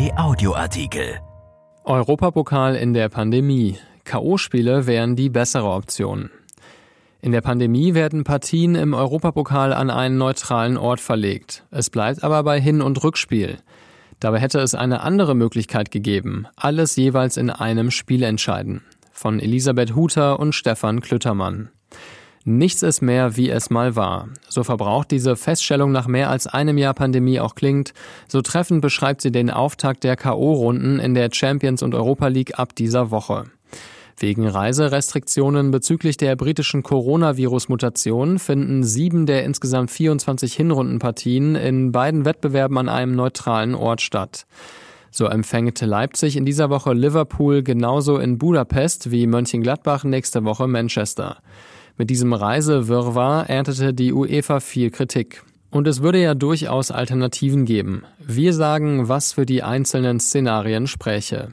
RP Audioartikel. Europapokal in der Pandemie. KO-Spiele wären die bessere Option. In der Pandemie werden Partien im Europapokal an einen neutralen Ort verlegt. Es bleibt aber bei Hin- und Rückspiel. Dabei hätte es eine andere Möglichkeit gegeben. Alles jeweils in einem Spiel entscheiden. Von Elisabeth Huter und Stefan Klüttermann. Nichts ist mehr, wie es mal war. So verbraucht diese Feststellung nach mehr als einem Jahr Pandemie auch klingt. So treffend beschreibt sie den Auftakt der K.O.-Runden in der Champions und Europa League ab dieser Woche. Wegen Reiserestriktionen bezüglich der britischen Coronavirus-Mutation finden sieben der insgesamt 24 Hinrundenpartien in beiden Wettbewerben an einem neutralen Ort statt. So empfängt Leipzig in dieser Woche Liverpool genauso in Budapest wie Mönchengladbach nächste Woche Manchester. Mit diesem Reisewirrwarr erntete die UEFA viel Kritik. Und es würde ja durchaus Alternativen geben. Wir sagen, was für die einzelnen Szenarien spräche.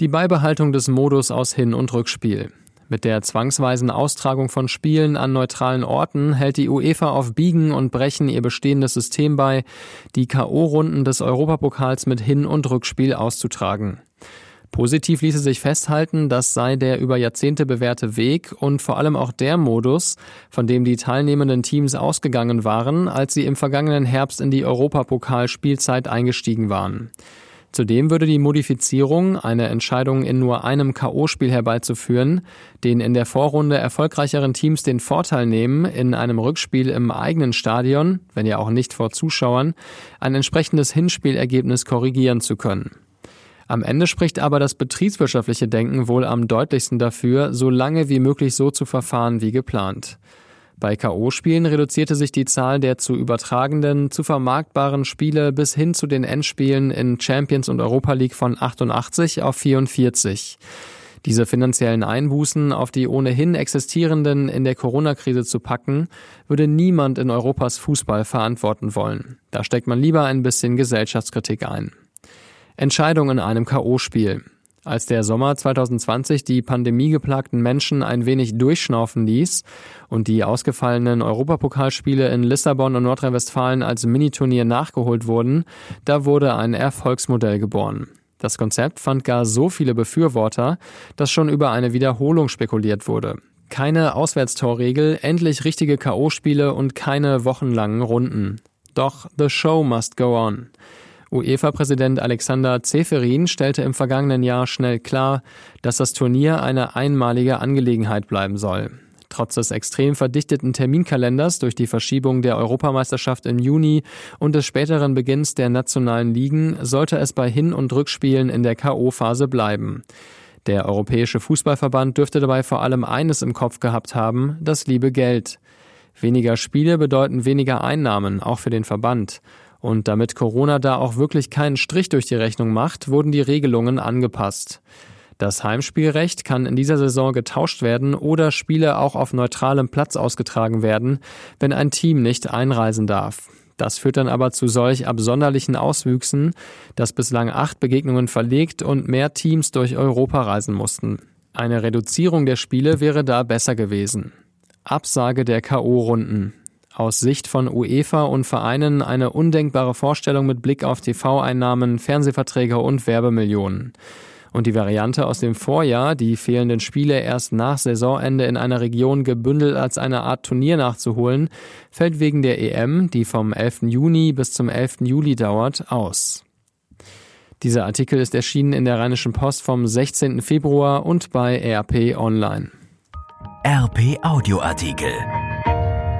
Die Beibehaltung des Modus aus Hin- und Rückspiel. Mit der zwangsweisen Austragung von Spielen an neutralen Orten hält die UEFA auf Biegen und Brechen ihr bestehendes System bei, die K.O.-Runden des Europapokals mit Hin- und Rückspiel auszutragen. Positiv ließe sich festhalten, das sei der über Jahrzehnte bewährte Weg und vor allem auch der Modus, von dem die teilnehmenden Teams ausgegangen waren, als sie im vergangenen Herbst in die Europapokalspielzeit eingestiegen waren. Zudem würde die Modifizierung, eine Entscheidung in nur einem K.O.-Spiel herbeizuführen, den in der Vorrunde erfolgreicheren Teams den Vorteil nehmen, in einem Rückspiel im eigenen Stadion, wenn ja auch nicht vor Zuschauern, ein entsprechendes Hinspielergebnis korrigieren zu können. Am Ende spricht aber das betriebswirtschaftliche Denken wohl am deutlichsten dafür, so lange wie möglich so zu verfahren wie geplant. Bei K.O.-Spielen reduzierte sich die Zahl der zu übertragenden, zu vermarktbaren Spiele bis hin zu den Endspielen in Champions und Europa League von 88 auf 44. Diese finanziellen Einbußen auf die ohnehin existierenden in der Corona-Krise zu packen, würde niemand in Europas Fußball verantworten wollen. Da steckt man lieber ein bisschen Gesellschaftskritik ein. Entscheidung in einem K.O.-Spiel. Als der Sommer 2020 die pandemiegeplagten Menschen ein wenig durchschnaufen ließ und die ausgefallenen Europapokalspiele in Lissabon und Nordrhein-Westfalen als Miniturnier nachgeholt wurden, da wurde ein Erfolgsmodell geboren. Das Konzept fand gar so viele Befürworter, dass schon über eine Wiederholung spekuliert wurde. Keine Auswärtstorregel, endlich richtige K.O.-Spiele und keine wochenlangen Runden. Doch the show must go on. UEFA-Präsident Alexander Zeferin stellte im vergangenen Jahr schnell klar, dass das Turnier eine einmalige Angelegenheit bleiben soll. Trotz des extrem verdichteten Terminkalenders durch die Verschiebung der Europameisterschaft im Juni und des späteren Beginns der nationalen Ligen sollte es bei Hin- und Rückspielen in der K.O.-Phase bleiben. Der Europäische Fußballverband dürfte dabei vor allem eines im Kopf gehabt haben, das liebe Geld. Weniger Spiele bedeuten weniger Einnahmen, auch für den Verband. Und damit Corona da auch wirklich keinen Strich durch die Rechnung macht, wurden die Regelungen angepasst. Das Heimspielrecht kann in dieser Saison getauscht werden oder Spiele auch auf neutralem Platz ausgetragen werden, wenn ein Team nicht einreisen darf. Das führt dann aber zu solch absonderlichen Auswüchsen, dass bislang acht Begegnungen verlegt und mehr Teams durch Europa reisen mussten. Eine Reduzierung der Spiele wäre da besser gewesen. Absage der K.O.-Runden. Aus Sicht von UEFA und Vereinen eine undenkbare Vorstellung mit Blick auf TV-Einnahmen, Fernsehverträge und Werbemillionen. Und die Variante aus dem Vorjahr, die fehlenden Spiele erst nach Saisonende in einer Region gebündelt als eine Art Turnier nachzuholen, fällt wegen der EM, die vom 11. Juni bis zum 11. Juli dauert, aus. Dieser Artikel ist erschienen in der Rheinischen Post vom 16. Februar und bei RP Online. RP Audioartikel.